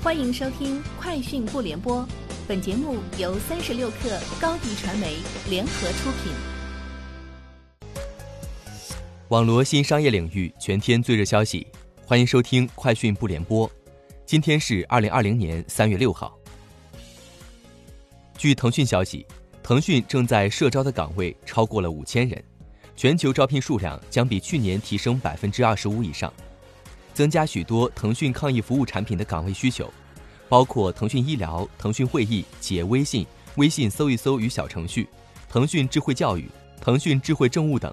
欢迎收听《快讯不联播》，本节目由三十六克高低传媒联合出品。网罗新商业领域全天最热消息，欢迎收听《快讯不联播》。今天是二零二零年三月六号。据腾讯消息，腾讯正在社招的岗位超过了五千人，全球招聘数量将比去年提升百分之二十五以上。增加许多腾讯抗疫服务产品的岗位需求，包括腾讯医疗、腾讯会议、企业微信、微信搜一搜与小程序、腾讯智慧教育、腾讯智慧政务等。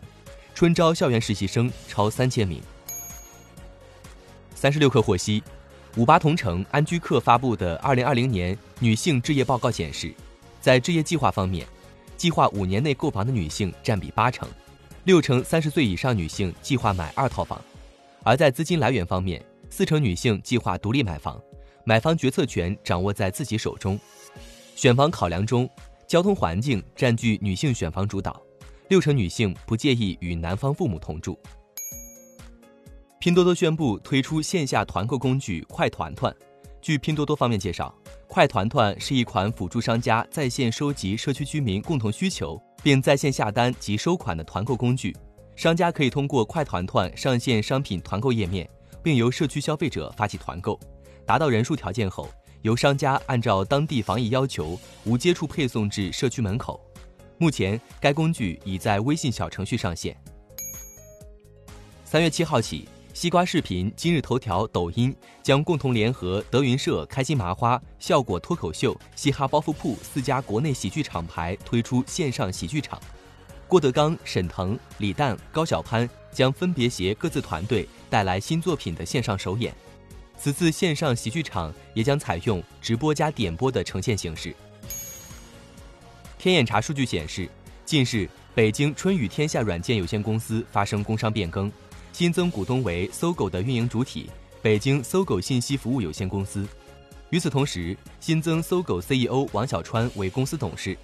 春招校园实习生超三千名。三十六氪获悉，五八同城安居客发布的二零二零年女性置业报告显示，在置业计划方面，计划五年内购房的女性占比八成，六成三十岁以上女性计划买二套房。而在资金来源方面，四成女性计划独立买房，买房决策权掌握在自己手中。选房考量中，交通环境占据女性选房主导，六成女性不介意与男方父母同住。拼多多宣布推出线下团购工具快团团。据拼多多方面介绍，快团团是一款辅助商家在线收集社区居民共同需求，并在线下单及收款的团购工具。商家可以通过快团团上线商品团购页面，并由社区消费者发起团购，达到人数条件后，由商家按照当地防疫要求无接触配送至社区门口。目前，该工具已在微信小程序上线。三月七号起，西瓜视频、今日头条、抖音将共同联合德云社、开心麻花、笑果脱口秀、嘻哈包袱铺四家国内喜剧厂牌推出线上喜剧场。郭德纲、沈腾、李诞、高晓攀将分别携各自团队带来新作品的线上首演。此次线上喜剧场也将采用直播加点播的呈现形式。天眼查数据显示，近日北京春雨天下软件有限公司发生工商变更，新增股东为搜狗的运营主体北京搜狗信息服务有限公司。与此同时，新增搜狗 CEO 王小川为公司董事。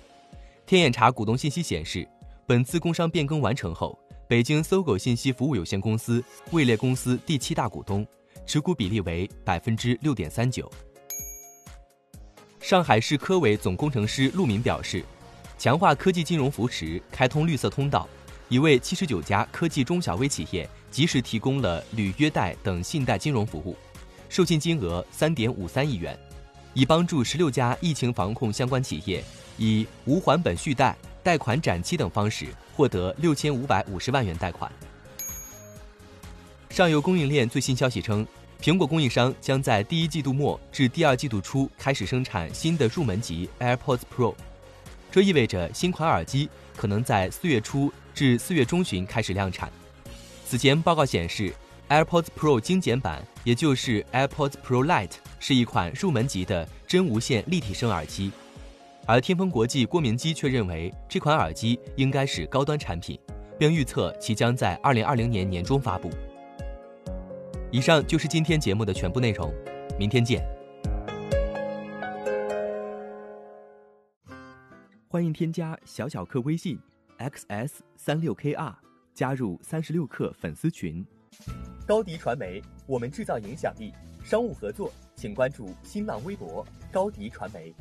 天眼查股东信息显示。本次工商变更完成后，北京搜狗信息服务有限公司位列公司第七大股东，持股比例为百分之六点三九。上海市科委总工程师陆明表示，强化科技金融扶持，开通绿色通道，已为七十九家科技中小微企业及时提供了履约贷等信贷金融服务，授信金额三点五三亿元，已帮助十六家疫情防控相关企业以无还本续贷。贷款展期等方式获得六千五百五十万元贷款。上游供应链最新消息称，苹果供应商将在第一季度末至第二季度初开始生产新的入门级 AirPods Pro，这意味着新款耳机可能在四月初至四月中旬开始量产。此前报告显示，AirPods Pro 精简版，也就是 AirPods Pro Lite，是一款入门级的真无线立体声耳机。而天风国际郭明基却认为这款耳机应该是高端产品，并预测其将在二零二零年年中发布。以上就是今天节目的全部内容，明天见。欢迎添加小小客微信 xs 三六 kr 加入三十六氪粉丝群。高迪传媒，我们制造影响力。商务合作，请关注新浪微博高迪传媒。